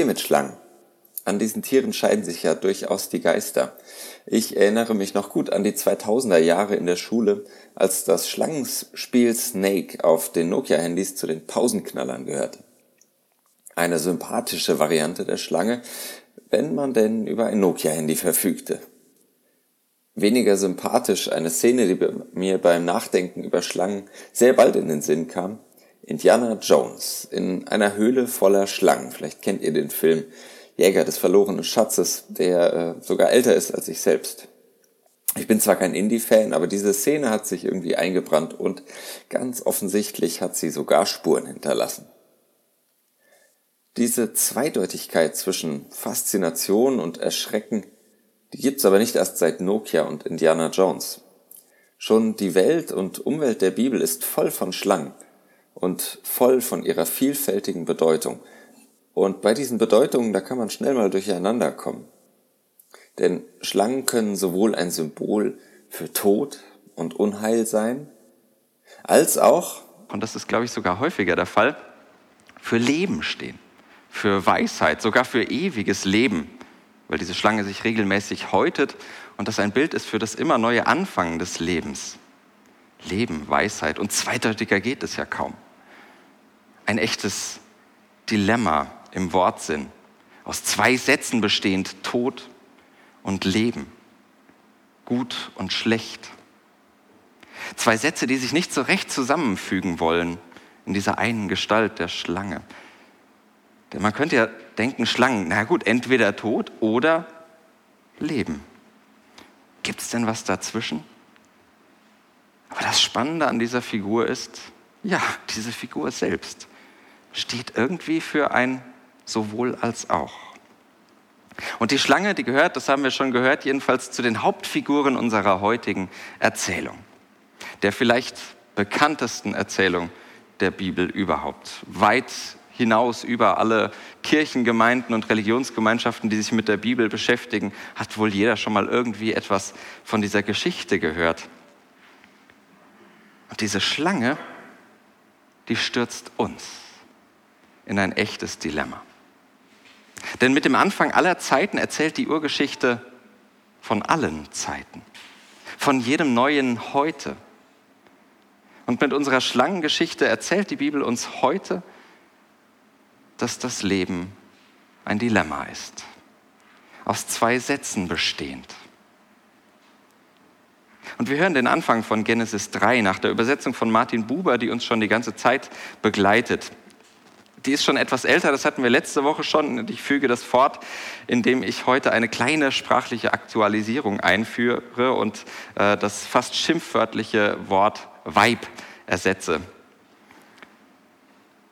Dir mit Schlangen? An diesen Tieren scheiden sich ja durchaus die Geister. Ich erinnere mich noch gut an die 2000er Jahre in der Schule, als das Schlangenspiel Snake auf den Nokia-Handys zu den Pausenknallern gehörte. Eine sympathische Variante der Schlange, wenn man denn über ein Nokia-Handy verfügte. Weniger sympathisch eine Szene, die mir beim Nachdenken über Schlangen sehr bald in den Sinn kam, Indiana Jones in einer Höhle voller Schlangen. Vielleicht kennt ihr den Film Jäger des verlorenen Schatzes, der äh, sogar älter ist als ich selbst. Ich bin zwar kein Indie-Fan, aber diese Szene hat sich irgendwie eingebrannt und ganz offensichtlich hat sie sogar Spuren hinterlassen. Diese Zweideutigkeit zwischen Faszination und Erschrecken, die gibt's aber nicht erst seit Nokia und Indiana Jones. Schon die Welt und Umwelt der Bibel ist voll von Schlangen und voll von ihrer vielfältigen Bedeutung. Und bei diesen Bedeutungen, da kann man schnell mal durcheinander kommen. Denn Schlangen können sowohl ein Symbol für Tod und Unheil sein, als auch, und das ist, glaube ich, sogar häufiger der Fall, für Leben stehen, für Weisheit, sogar für ewiges Leben, weil diese Schlange sich regelmäßig häutet und das ein Bild ist für das immer neue Anfangen des Lebens. Leben, Weisheit und zweideutiger geht es ja kaum. Ein echtes Dilemma im Wortsinn, aus zwei Sätzen bestehend, Tod und Leben, gut und schlecht. Zwei Sätze, die sich nicht so recht zusammenfügen wollen in dieser einen Gestalt der Schlange. Denn man könnte ja denken, Schlangen, na gut, entweder Tod oder Leben. Gibt es denn was dazwischen? Aber das Spannende an dieser Figur ist, ja, diese Figur selbst steht irgendwie für ein sowohl als auch. Und die Schlange, die gehört, das haben wir schon gehört, jedenfalls zu den Hauptfiguren unserer heutigen Erzählung. Der vielleicht bekanntesten Erzählung der Bibel überhaupt. Weit hinaus über alle Kirchengemeinden und Religionsgemeinschaften, die sich mit der Bibel beschäftigen, hat wohl jeder schon mal irgendwie etwas von dieser Geschichte gehört. Und diese Schlange, die stürzt uns in ein echtes Dilemma. Denn mit dem Anfang aller Zeiten erzählt die Urgeschichte von allen Zeiten, von jedem neuen Heute. Und mit unserer Schlangengeschichte erzählt die Bibel uns heute, dass das Leben ein Dilemma ist, aus zwei Sätzen bestehend. Und wir hören den Anfang von Genesis 3 nach der Übersetzung von Martin Buber, die uns schon die ganze Zeit begleitet. Die ist schon etwas älter, das hatten wir letzte Woche schon. Und ich füge das fort, indem ich heute eine kleine sprachliche Aktualisierung einführe und äh, das fast schimpfwörtliche Wort Weib ersetze.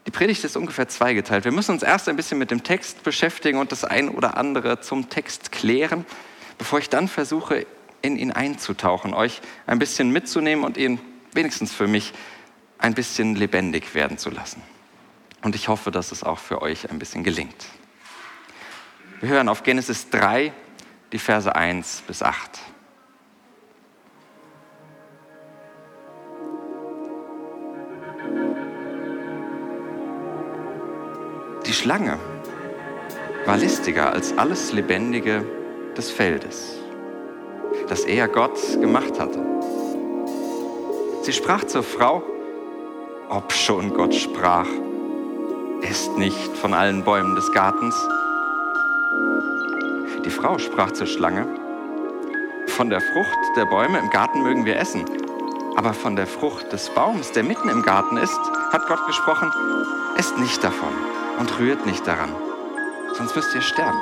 Die Predigt ist ungefähr zweigeteilt. Wir müssen uns erst ein bisschen mit dem Text beschäftigen und das ein oder andere zum Text klären, bevor ich dann versuche, in ihn einzutauchen, euch ein bisschen mitzunehmen und ihn wenigstens für mich ein bisschen lebendig werden zu lassen. Und ich hoffe, dass es auch für euch ein bisschen gelingt. Wir hören auf Genesis 3, die Verse 1 bis 8. Die Schlange war listiger als alles Lebendige des Feldes, das er Gott gemacht hatte. Sie sprach zur Frau, ob schon Gott sprach, esst nicht von allen Bäumen des Gartens. Die Frau sprach zur Schlange, von der Frucht der Bäume im Garten mögen wir essen, aber von der Frucht des Baums, der mitten im Garten ist, hat Gott gesprochen, esst nicht davon und rührt nicht daran, sonst müsst ihr sterben.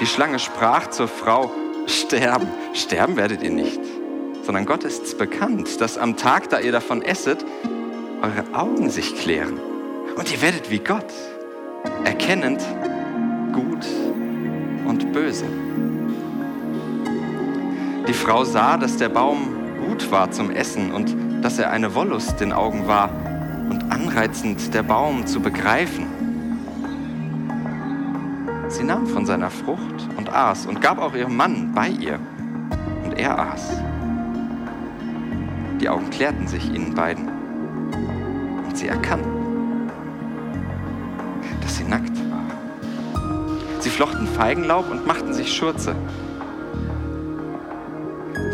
Die Schlange sprach zur Frau, sterben, sterben werdet ihr nicht, sondern Gott ist's bekannt, dass am Tag, da ihr davon esset, eure Augen sich klären und ihr werdet wie Gott, erkennend gut und böse. Die Frau sah, dass der Baum gut war zum Essen und dass er eine Wollust den Augen war und anreizend der Baum zu begreifen. Sie nahm von seiner Frucht und aß und gab auch ihrem Mann bei ihr und er aß. Die Augen klärten sich ihnen beiden und sie erkannten, dass sie nackt war. Sie flochten Feigenlaub und machten sich Schurze.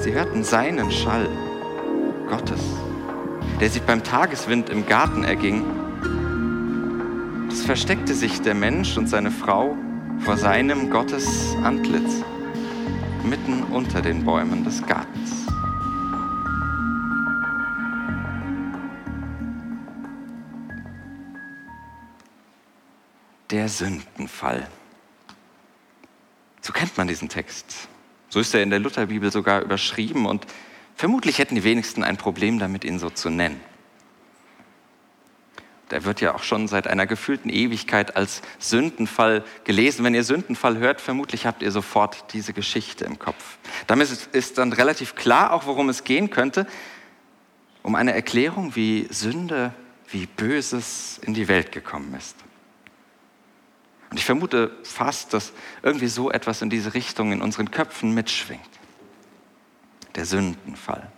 Sie hörten seinen Schall, Gottes, der sich beim Tageswind im Garten erging. Es versteckte sich der Mensch und seine Frau vor seinem Gottes Antlitz, mitten unter den Bäumen des Gartens. Der Sündenfall. So kennt man diesen Text. So ist er in der Lutherbibel sogar überschrieben und vermutlich hätten die wenigsten ein Problem damit, ihn so zu nennen. Der wird ja auch schon seit einer gefühlten Ewigkeit als Sündenfall gelesen. Wenn ihr Sündenfall hört, vermutlich habt ihr sofort diese Geschichte im Kopf. Damit ist dann relativ klar auch, worum es gehen könnte. Um eine Erklärung, wie Sünde, wie Böses in die Welt gekommen ist. Und ich vermute fast, dass irgendwie so etwas in diese Richtung in unseren Köpfen mitschwingt. Der Sündenfall.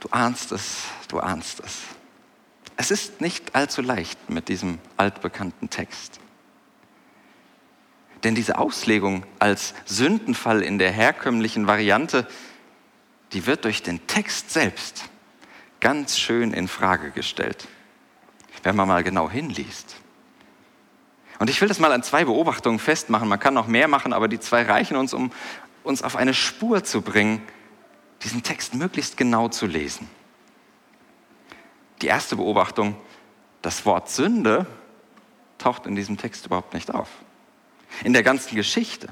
Du ahnst es, du ahnst es. Es ist nicht allzu leicht mit diesem altbekannten Text. Denn diese Auslegung als Sündenfall in der herkömmlichen Variante, die wird durch den Text selbst ganz schön in Frage gestellt, wenn man mal genau hinliest. Und ich will das mal an zwei Beobachtungen festmachen. Man kann noch mehr machen, aber die zwei reichen uns, um uns auf eine Spur zu bringen, diesen Text möglichst genau zu lesen. Die erste Beobachtung, das Wort Sünde taucht in diesem Text überhaupt nicht auf. In der ganzen Geschichte,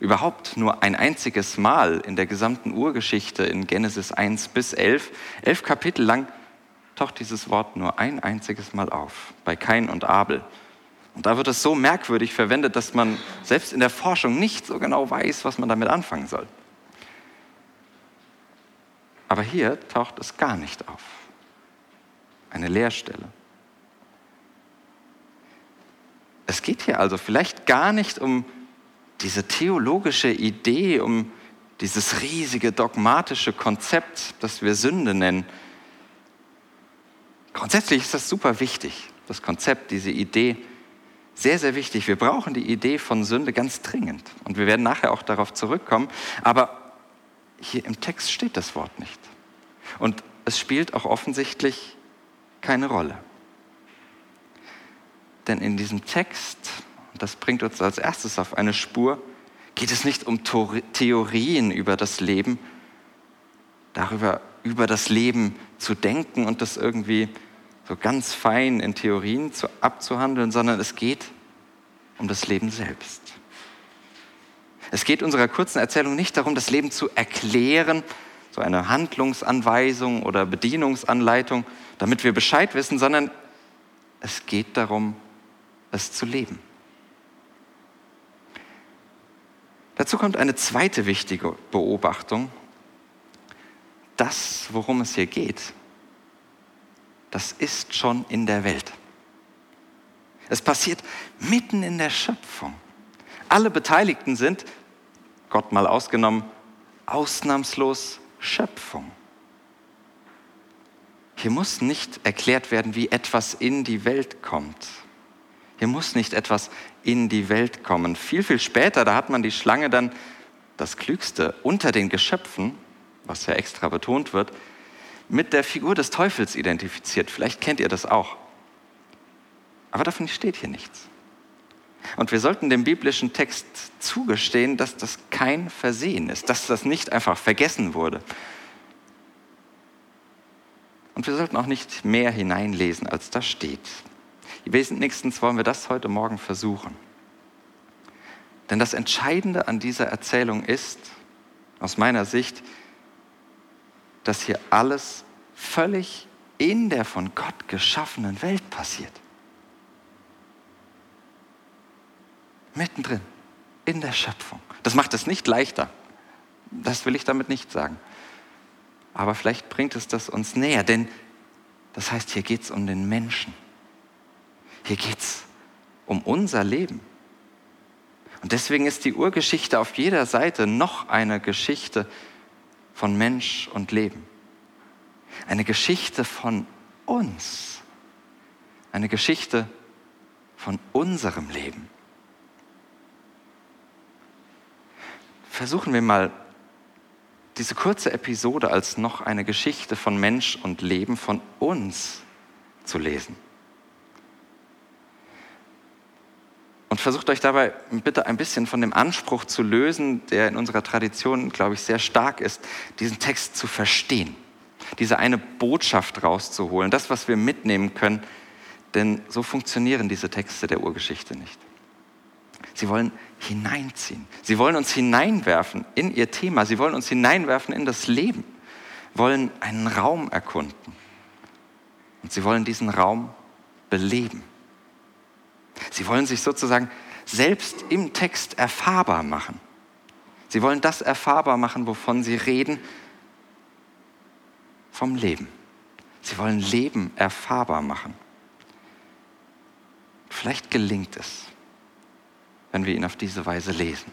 überhaupt nur ein einziges Mal in der gesamten Urgeschichte in Genesis 1 bis 11, elf Kapitel lang, taucht dieses Wort nur ein einziges Mal auf, bei Kain und Abel. Und da wird es so merkwürdig verwendet, dass man selbst in der Forschung nicht so genau weiß, was man damit anfangen soll. Aber hier taucht es gar nicht auf. Eine Leerstelle. Es geht hier also vielleicht gar nicht um diese theologische Idee, um dieses riesige dogmatische Konzept, das wir Sünde nennen. Grundsätzlich ist das super wichtig, das Konzept, diese Idee sehr, sehr wichtig. Wir brauchen die Idee von Sünde ganz dringend. Und wir werden nachher auch darauf zurückkommen. Aber hier im Text steht das Wort nicht. Und es spielt auch offensichtlich keine Rolle. Denn in diesem Text, und das bringt uns als erstes auf eine Spur, geht es nicht um Theorien über das Leben, darüber, über das Leben zu denken und das irgendwie so ganz fein in Theorien zu, abzuhandeln, sondern es geht um das Leben selbst. Es geht unserer kurzen Erzählung nicht darum, das Leben zu erklären, so eine Handlungsanweisung oder Bedienungsanleitung, damit wir Bescheid wissen, sondern es geht darum, es zu leben. Dazu kommt eine zweite wichtige Beobachtung. Das, worum es hier geht, das ist schon in der Welt. Es passiert mitten in der Schöpfung. Alle Beteiligten sind, Gott mal ausgenommen, ausnahmslos Schöpfung. Hier muss nicht erklärt werden, wie etwas in die Welt kommt. Hier muss nicht etwas in die Welt kommen. Viel, viel später, da hat man die Schlange dann das Klügste unter den Geschöpfen, was ja extra betont wird, mit der Figur des Teufels identifiziert. Vielleicht kennt ihr das auch. Aber davon steht hier nichts. Und wir sollten dem biblischen Text zugestehen, dass das kein Versehen ist, dass das nicht einfach vergessen wurde. Und wir sollten auch nicht mehr hineinlesen, als da steht. Wesentlichstens wollen wir das heute Morgen versuchen. Denn das Entscheidende an dieser Erzählung ist, aus meiner Sicht, dass hier alles völlig in der von Gott geschaffenen Welt passiert. Mittendrin, in der Schöpfung. Das macht es nicht leichter. Das will ich damit nicht sagen. Aber vielleicht bringt es das uns näher, denn das heißt, hier geht es um den Menschen. Hier geht es um unser Leben. Und deswegen ist die Urgeschichte auf jeder Seite noch eine Geschichte von Mensch und Leben. Eine Geschichte von uns. Eine Geschichte von unserem Leben. Versuchen wir mal diese kurze Episode als noch eine Geschichte von Mensch und Leben von uns zu lesen. Und versucht euch dabei bitte ein bisschen von dem Anspruch zu lösen, der in unserer Tradition, glaube ich, sehr stark ist, diesen Text zu verstehen, diese eine Botschaft rauszuholen, das, was wir mitnehmen können, denn so funktionieren diese Texte der Urgeschichte nicht. Sie wollen hineinziehen. Sie wollen uns hineinwerfen in ihr Thema. Sie wollen uns hineinwerfen in das Leben, wollen einen Raum erkunden. Und sie wollen diesen Raum beleben. Sie wollen sich sozusagen selbst im Text erfahrbar machen. Sie wollen das erfahrbar machen, wovon sie reden, vom Leben. Sie wollen Leben erfahrbar machen. Vielleicht gelingt es, wenn wir ihn auf diese Weise lesen.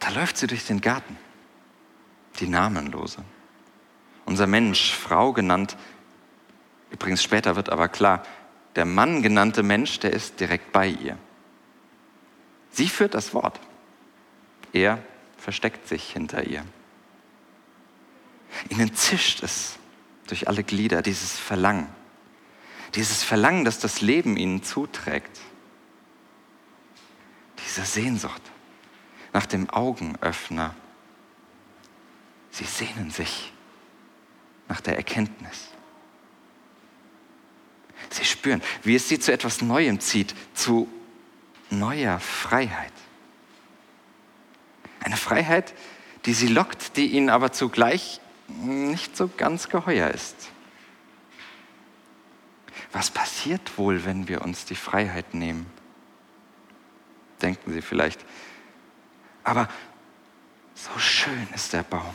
Da läuft sie durch den Garten, die Namenlose unser Mensch, Frau genannt. Übrigens später wird aber klar, der Mann genannte Mensch, der ist direkt bei ihr. Sie führt das Wort. Er versteckt sich hinter ihr. Ihnen zischt es durch alle Glieder, dieses Verlangen. Dieses Verlangen, das das Leben ihnen zuträgt. Diese Sehnsucht nach dem Augenöffner. Sie sehnen sich nach der Erkenntnis. Sie spüren, wie es sie zu etwas Neuem zieht, zu neuer Freiheit. Eine Freiheit, die sie lockt, die ihnen aber zugleich nicht so ganz geheuer ist. Was passiert wohl, wenn wir uns die Freiheit nehmen? Denken Sie vielleicht. Aber so schön ist der Baum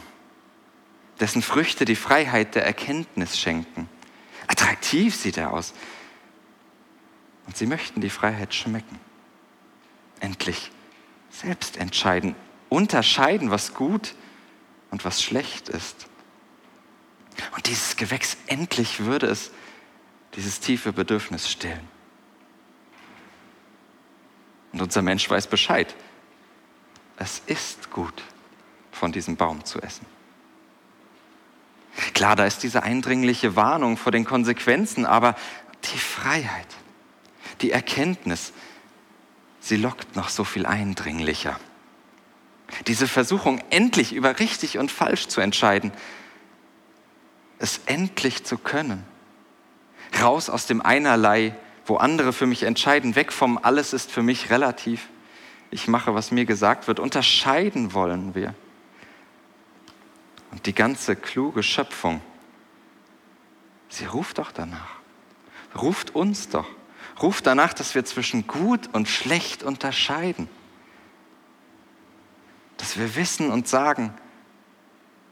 dessen Früchte die Freiheit der Erkenntnis schenken. Attraktiv sieht er aus. Und sie möchten die Freiheit schmecken. Endlich selbst entscheiden, unterscheiden, was gut und was schlecht ist. Und dieses Gewächs, endlich würde es dieses tiefe Bedürfnis stillen. Und unser Mensch weiß Bescheid. Es ist gut, von diesem Baum zu essen. Klar, da ist diese eindringliche Warnung vor den Konsequenzen, aber die Freiheit, die Erkenntnis, sie lockt noch so viel eindringlicher. Diese Versuchung, endlich über richtig und falsch zu entscheiden, es endlich zu können. Raus aus dem Einerlei, wo andere für mich entscheiden, weg vom Alles ist für mich relativ. Ich mache, was mir gesagt wird. Unterscheiden wollen wir. Und die ganze kluge Schöpfung, sie ruft doch danach. Ruft uns doch. Ruft danach, dass wir zwischen gut und schlecht unterscheiden. Dass wir wissen und sagen,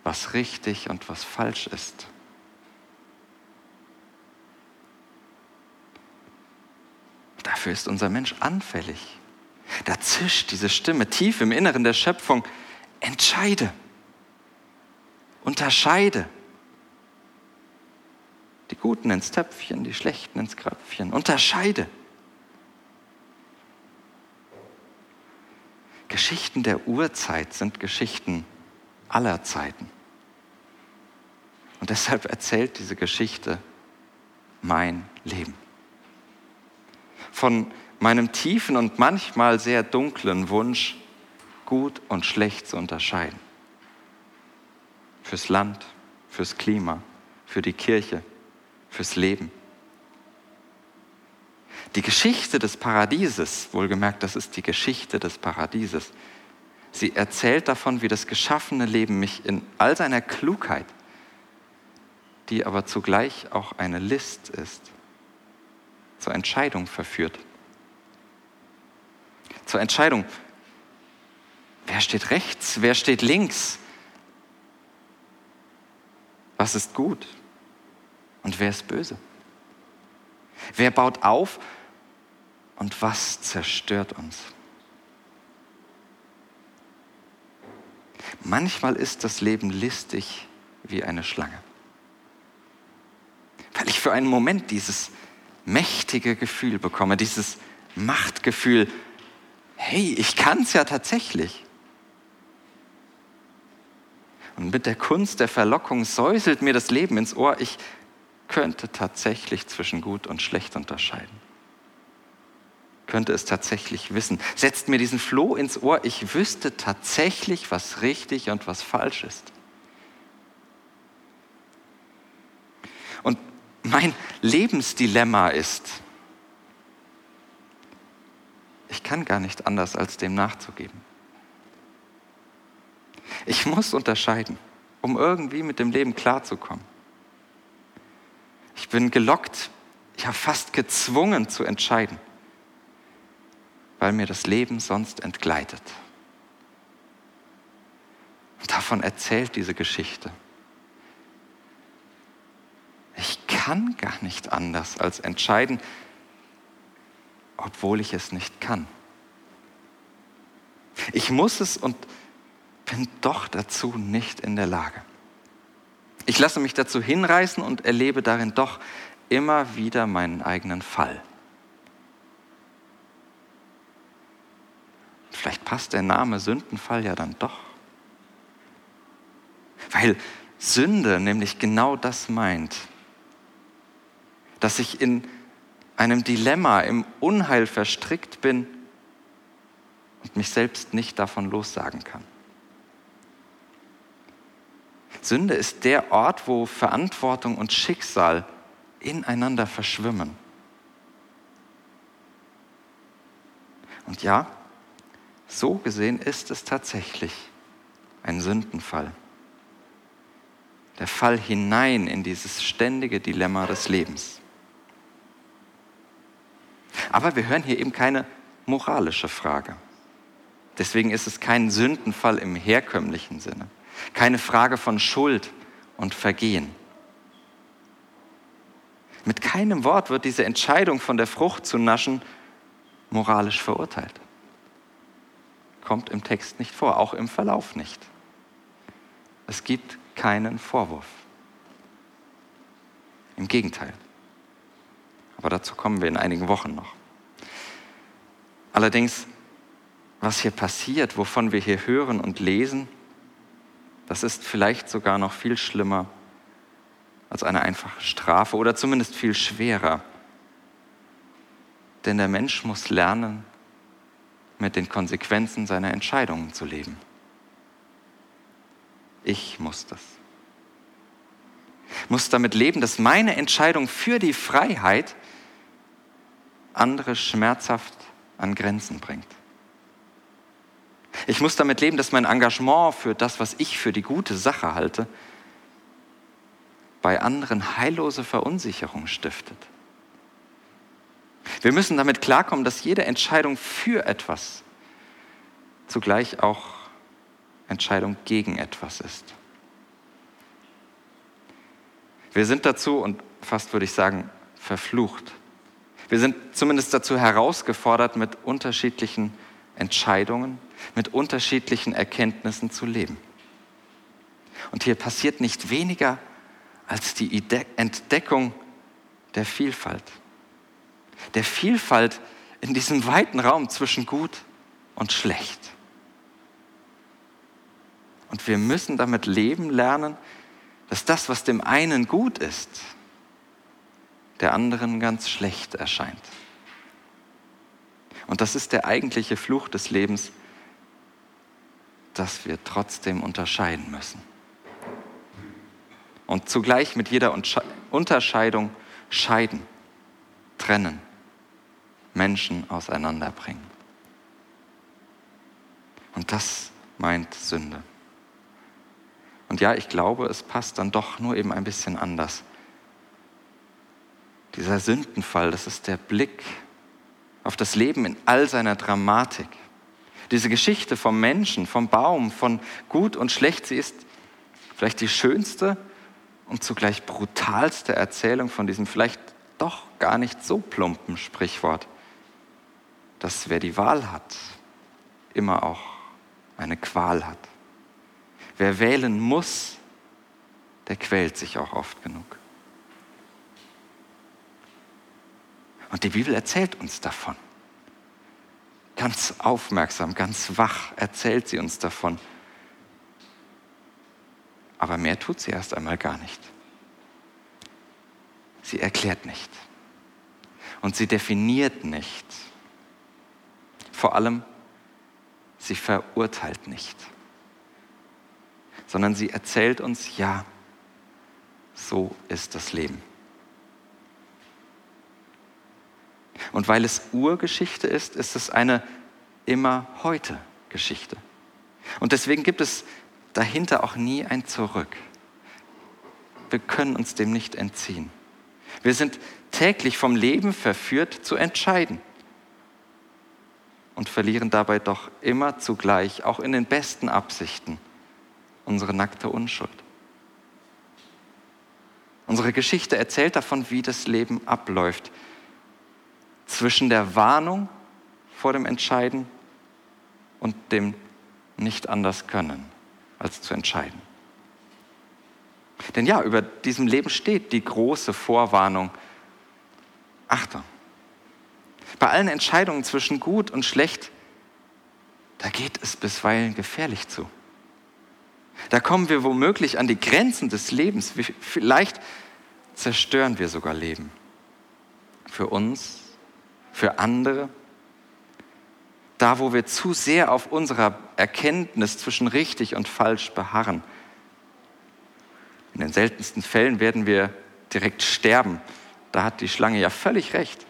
was richtig und was falsch ist. Dafür ist unser Mensch anfällig. Da zischt diese Stimme tief im Inneren der Schöpfung, entscheide unterscheide. Die Guten ins Töpfchen, die Schlechten ins Kröpfchen. Unterscheide. Geschichten der Urzeit sind Geschichten aller Zeiten. Und deshalb erzählt diese Geschichte mein Leben. Von meinem tiefen und manchmal sehr dunklen Wunsch, gut und schlecht zu unterscheiden fürs Land, fürs Klima, für die Kirche, fürs Leben. Die Geschichte des Paradieses, wohlgemerkt, das ist die Geschichte des Paradieses, Sie erzählt davon, wie das geschaffene Leben mich in all seiner Klugheit, die aber zugleich auch eine List ist, zur Entscheidung verführt. Zur Entscheidung, wer steht rechts, wer steht links, was ist gut und wer ist böse. Wer baut auf und was zerstört uns? Manchmal ist das Leben listig wie eine Schlange. Weil ich für einen Moment dieses mächtige Gefühl bekomme, dieses Machtgefühl, hey, ich kann es ja tatsächlich. Und mit der Kunst der Verlockung säuselt mir das Leben ins Ohr, ich könnte tatsächlich zwischen gut und schlecht unterscheiden. Könnte es tatsächlich wissen. Setzt mir diesen Floh ins Ohr, ich wüsste tatsächlich, was richtig und was falsch ist. Und mein Lebensdilemma ist, ich kann gar nicht anders, als dem nachzugeben. Ich muss unterscheiden, um irgendwie mit dem Leben klarzukommen. Ich bin gelockt, ja fast gezwungen zu entscheiden, weil mir das Leben sonst entgleitet. Davon erzählt diese Geschichte. Ich kann gar nicht anders als entscheiden, obwohl ich es nicht kann. Ich muss es und bin doch dazu nicht in der Lage. Ich lasse mich dazu hinreißen und erlebe darin doch immer wieder meinen eigenen Fall. Vielleicht passt der Name Sündenfall ja dann doch. Weil Sünde nämlich genau das meint, dass ich in einem Dilemma, im Unheil verstrickt bin und mich selbst nicht davon lossagen kann. Sünde ist der Ort, wo Verantwortung und Schicksal ineinander verschwimmen. Und ja, so gesehen ist es tatsächlich ein Sündenfall. Der Fall hinein in dieses ständige Dilemma des Lebens. Aber wir hören hier eben keine moralische Frage. Deswegen ist es kein Sündenfall im herkömmlichen Sinne. Keine Frage von Schuld und Vergehen. Mit keinem Wort wird diese Entscheidung von der Frucht zu naschen moralisch verurteilt. Kommt im Text nicht vor, auch im Verlauf nicht. Es gibt keinen Vorwurf. Im Gegenteil. Aber dazu kommen wir in einigen Wochen noch. Allerdings, was hier passiert, wovon wir hier hören und lesen, das ist vielleicht sogar noch viel schlimmer als eine einfache Strafe oder zumindest viel schwerer. Denn der Mensch muss lernen, mit den Konsequenzen seiner Entscheidungen zu leben. Ich muss das. Muss damit leben, dass meine Entscheidung für die Freiheit andere schmerzhaft an Grenzen bringt. Ich muss damit leben, dass mein Engagement für das, was ich für die gute Sache halte, bei anderen heillose Verunsicherung stiftet. Wir müssen damit klarkommen, dass jede Entscheidung für etwas zugleich auch Entscheidung gegen etwas ist. Wir sind dazu, und fast würde ich sagen, verflucht. Wir sind zumindest dazu herausgefordert, mit unterschiedlichen Entscheidungen, mit unterschiedlichen Erkenntnissen zu leben. Und hier passiert nicht weniger als die Entdeckung der Vielfalt. Der Vielfalt in diesem weiten Raum zwischen gut und schlecht. Und wir müssen damit leben lernen, dass das, was dem einen gut ist, der anderen ganz schlecht erscheint. Und das ist der eigentliche Fluch des Lebens, dass wir trotzdem unterscheiden müssen. Und zugleich mit jeder Unterscheidung scheiden, trennen, Menschen auseinanderbringen. Und das meint Sünde. Und ja, ich glaube, es passt dann doch nur eben ein bisschen anders. Dieser Sündenfall, das ist der Blick auf das Leben in all seiner Dramatik. Diese Geschichte vom Menschen, vom Baum, von gut und schlecht, sie ist vielleicht die schönste und zugleich brutalste Erzählung von diesem vielleicht doch gar nicht so plumpen Sprichwort, dass wer die Wahl hat, immer auch eine Qual hat. Wer wählen muss, der quält sich auch oft genug. Und die Bibel erzählt uns davon. Ganz aufmerksam, ganz wach erzählt sie uns davon. Aber mehr tut sie erst einmal gar nicht. Sie erklärt nicht. Und sie definiert nicht. Vor allem, sie verurteilt nicht. Sondern sie erzählt uns, ja, so ist das Leben. Und weil es Urgeschichte ist, ist es eine immer heute Geschichte. Und deswegen gibt es dahinter auch nie ein Zurück. Wir können uns dem nicht entziehen. Wir sind täglich vom Leben verführt zu entscheiden und verlieren dabei doch immer zugleich, auch in den besten Absichten, unsere nackte Unschuld. Unsere Geschichte erzählt davon, wie das Leben abläuft, zwischen der Warnung vor dem Entscheiden und dem nicht anders können, als zu entscheiden. Denn ja, über diesem Leben steht die große Vorwarnung. Achtung, bei allen Entscheidungen zwischen gut und schlecht, da geht es bisweilen gefährlich zu. Da kommen wir womöglich an die Grenzen des Lebens. Vielleicht zerstören wir sogar Leben. Für uns für andere. Da, wo wir zu sehr auf unserer Erkenntnis zwischen richtig und falsch beharren. In den seltensten Fällen werden wir direkt sterben. Da hat die Schlange ja völlig recht.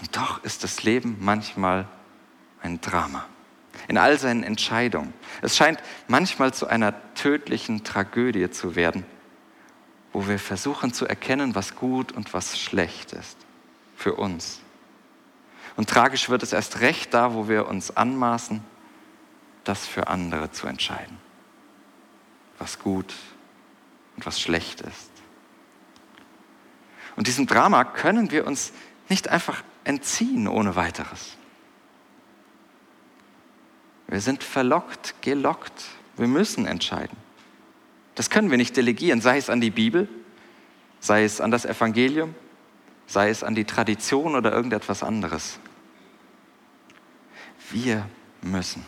Und doch ist das Leben manchmal ein Drama. In all seinen Entscheidungen. Es scheint manchmal zu einer tödlichen Tragödie zu werden, wo wir versuchen zu erkennen, was gut und was schlecht ist für uns. Und tragisch wird es erst recht da, wo wir uns anmaßen, das für andere zu entscheiden, was gut und was schlecht ist. Und diesem Drama können wir uns nicht einfach entziehen ohne weiteres. Wir sind verlockt, gelockt. Wir müssen entscheiden. Das können wir nicht delegieren, sei es an die Bibel, sei es an das Evangelium, sei es an die Tradition oder irgendetwas anderes. Wir müssen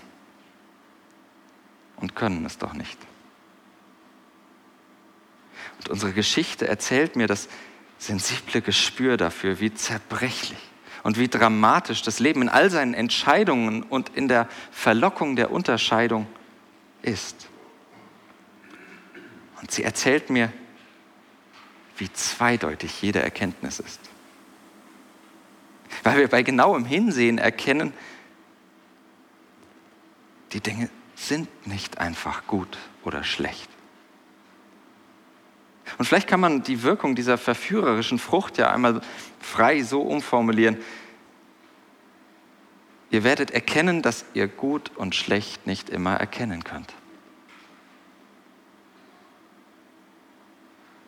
und können es doch nicht. Und unsere Geschichte erzählt mir das sensible Gespür dafür, wie zerbrechlich und wie dramatisch das Leben in all seinen Entscheidungen und in der Verlockung der Unterscheidung ist. Und sie erzählt mir, wie zweideutig jede Erkenntnis ist. Weil wir bei genauem Hinsehen erkennen, die Dinge sind nicht einfach gut oder schlecht. Und vielleicht kann man die Wirkung dieser verführerischen Frucht ja einmal frei so umformulieren. Ihr werdet erkennen, dass ihr gut und schlecht nicht immer erkennen könnt.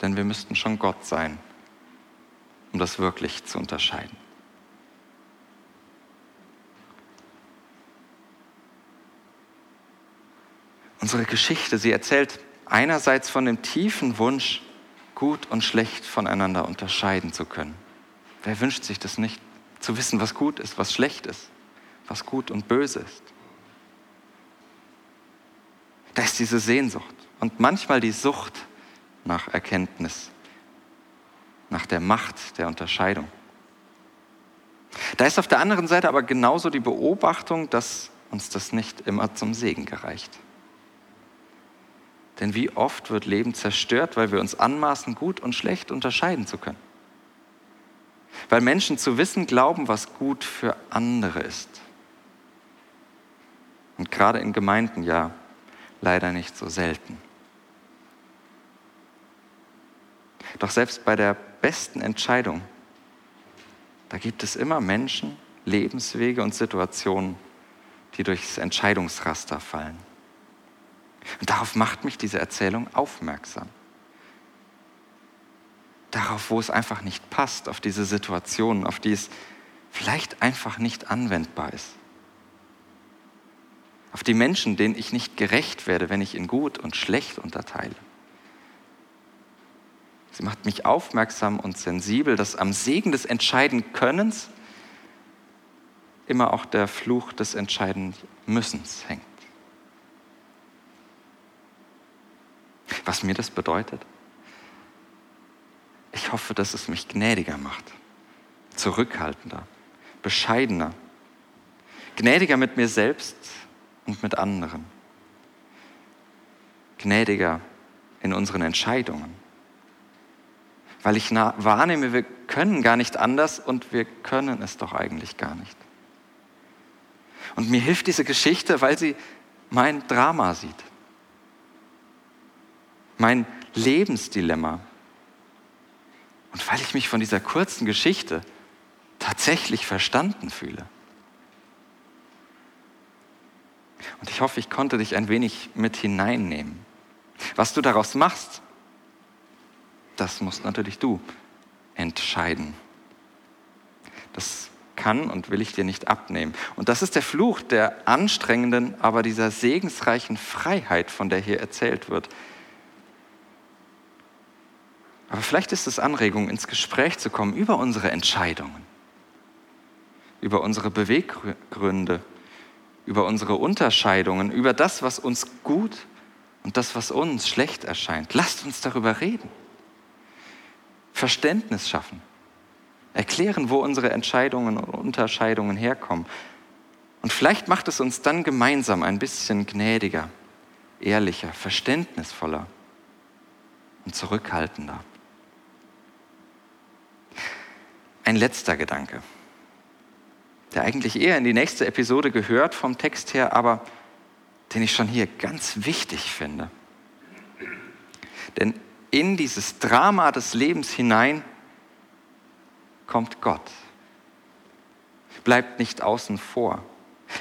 Denn wir müssten schon Gott sein, um das wirklich zu unterscheiden. Unsere Geschichte, sie erzählt einerseits von dem tiefen Wunsch, gut und schlecht voneinander unterscheiden zu können. Wer wünscht sich das nicht? Zu wissen, was gut ist, was schlecht ist, was gut und böse ist. Da ist diese Sehnsucht und manchmal die Sucht nach Erkenntnis, nach der Macht der Unterscheidung. Da ist auf der anderen Seite aber genauso die Beobachtung, dass uns das nicht immer zum Segen gereicht. Denn wie oft wird Leben zerstört, weil wir uns anmaßen, gut und schlecht unterscheiden zu können. Weil Menschen zu wissen glauben, was gut für andere ist. Und gerade in Gemeinden ja leider nicht so selten. Doch selbst bei der besten Entscheidung, da gibt es immer Menschen, Lebenswege und Situationen, die durchs Entscheidungsraster fallen. Und darauf macht mich diese Erzählung aufmerksam. Darauf, wo es einfach nicht passt, auf diese Situationen, auf die es vielleicht einfach nicht anwendbar ist. Auf die Menschen, denen ich nicht gerecht werde, wenn ich in gut und schlecht unterteile. Sie macht mich aufmerksam und sensibel, dass am Segen des Entscheiden-Könnens immer auch der Fluch des Entscheiden-Müssens hängt. Was mir das bedeutet? Ich hoffe, dass es mich gnädiger macht, zurückhaltender, bescheidener, gnädiger mit mir selbst und mit anderen, gnädiger in unseren Entscheidungen, weil ich wahrnehme, wir können gar nicht anders und wir können es doch eigentlich gar nicht. Und mir hilft diese Geschichte, weil sie mein Drama sieht, mein Lebensdilemma. Und weil ich mich von dieser kurzen Geschichte tatsächlich verstanden fühle. Und ich hoffe, ich konnte dich ein wenig mit hineinnehmen. Was du daraus machst, das musst natürlich du entscheiden. Das kann und will ich dir nicht abnehmen. Und das ist der Fluch der anstrengenden, aber dieser segensreichen Freiheit, von der hier erzählt wird. Aber vielleicht ist es Anregung, ins Gespräch zu kommen über unsere Entscheidungen, über unsere Beweggründe, über unsere Unterscheidungen, über das, was uns gut und das, was uns schlecht erscheint. Lasst uns darüber reden. Verständnis schaffen. Erklären, wo unsere Entscheidungen und Unterscheidungen herkommen. Und vielleicht macht es uns dann gemeinsam ein bisschen gnädiger, ehrlicher, verständnisvoller und zurückhaltender. Ein letzter Gedanke, der eigentlich eher in die nächste Episode gehört vom Text her, aber den ich schon hier ganz wichtig finde. Denn in dieses Drama des Lebens hinein kommt Gott. Bleibt nicht außen vor.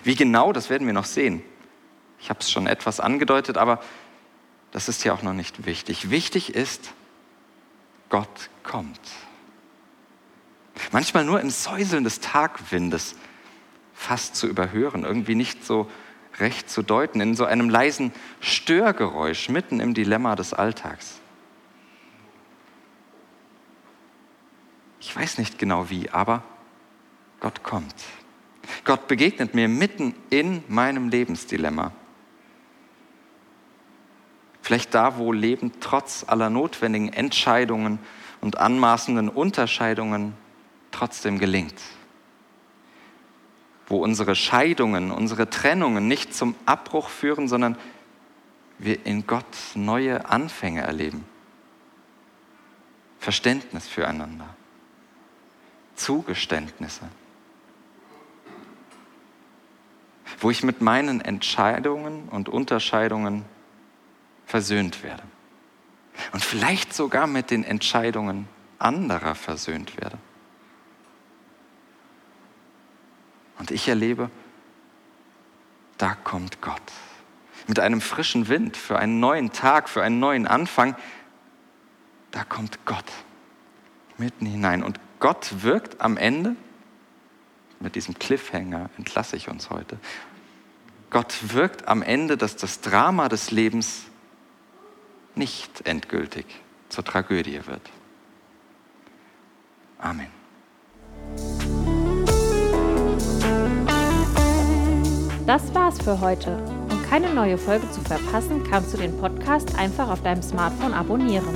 Wie genau, das werden wir noch sehen. Ich habe es schon etwas angedeutet, aber das ist ja auch noch nicht wichtig. Wichtig ist, Gott kommt. Manchmal nur im Säuseln des Tagwindes fast zu überhören, irgendwie nicht so recht zu deuten, in so einem leisen Störgeräusch mitten im Dilemma des Alltags. Ich weiß nicht genau wie, aber Gott kommt. Gott begegnet mir mitten in meinem Lebensdilemma. Vielleicht da, wo Leben trotz aller notwendigen Entscheidungen und anmaßenden Unterscheidungen trotzdem gelingt. Wo unsere Scheidungen, unsere Trennungen nicht zum Abbruch führen, sondern wir in Gott neue Anfänge erleben. Verständnis füreinander. Zugeständnisse. Wo ich mit meinen Entscheidungen und Unterscheidungen versöhnt werde. Und vielleicht sogar mit den Entscheidungen anderer versöhnt werde. Und ich erlebe, da kommt Gott. Mit einem frischen Wind für einen neuen Tag, für einen neuen Anfang. Da kommt Gott mitten hinein. Und Gott wirkt am Ende, mit diesem Cliffhanger entlasse ich uns heute, Gott wirkt am Ende, dass das Drama des Lebens nicht endgültig zur Tragödie wird. Amen. Das war's für heute. Um keine neue Folge zu verpassen, kannst du den Podcast einfach auf deinem Smartphone abonnieren.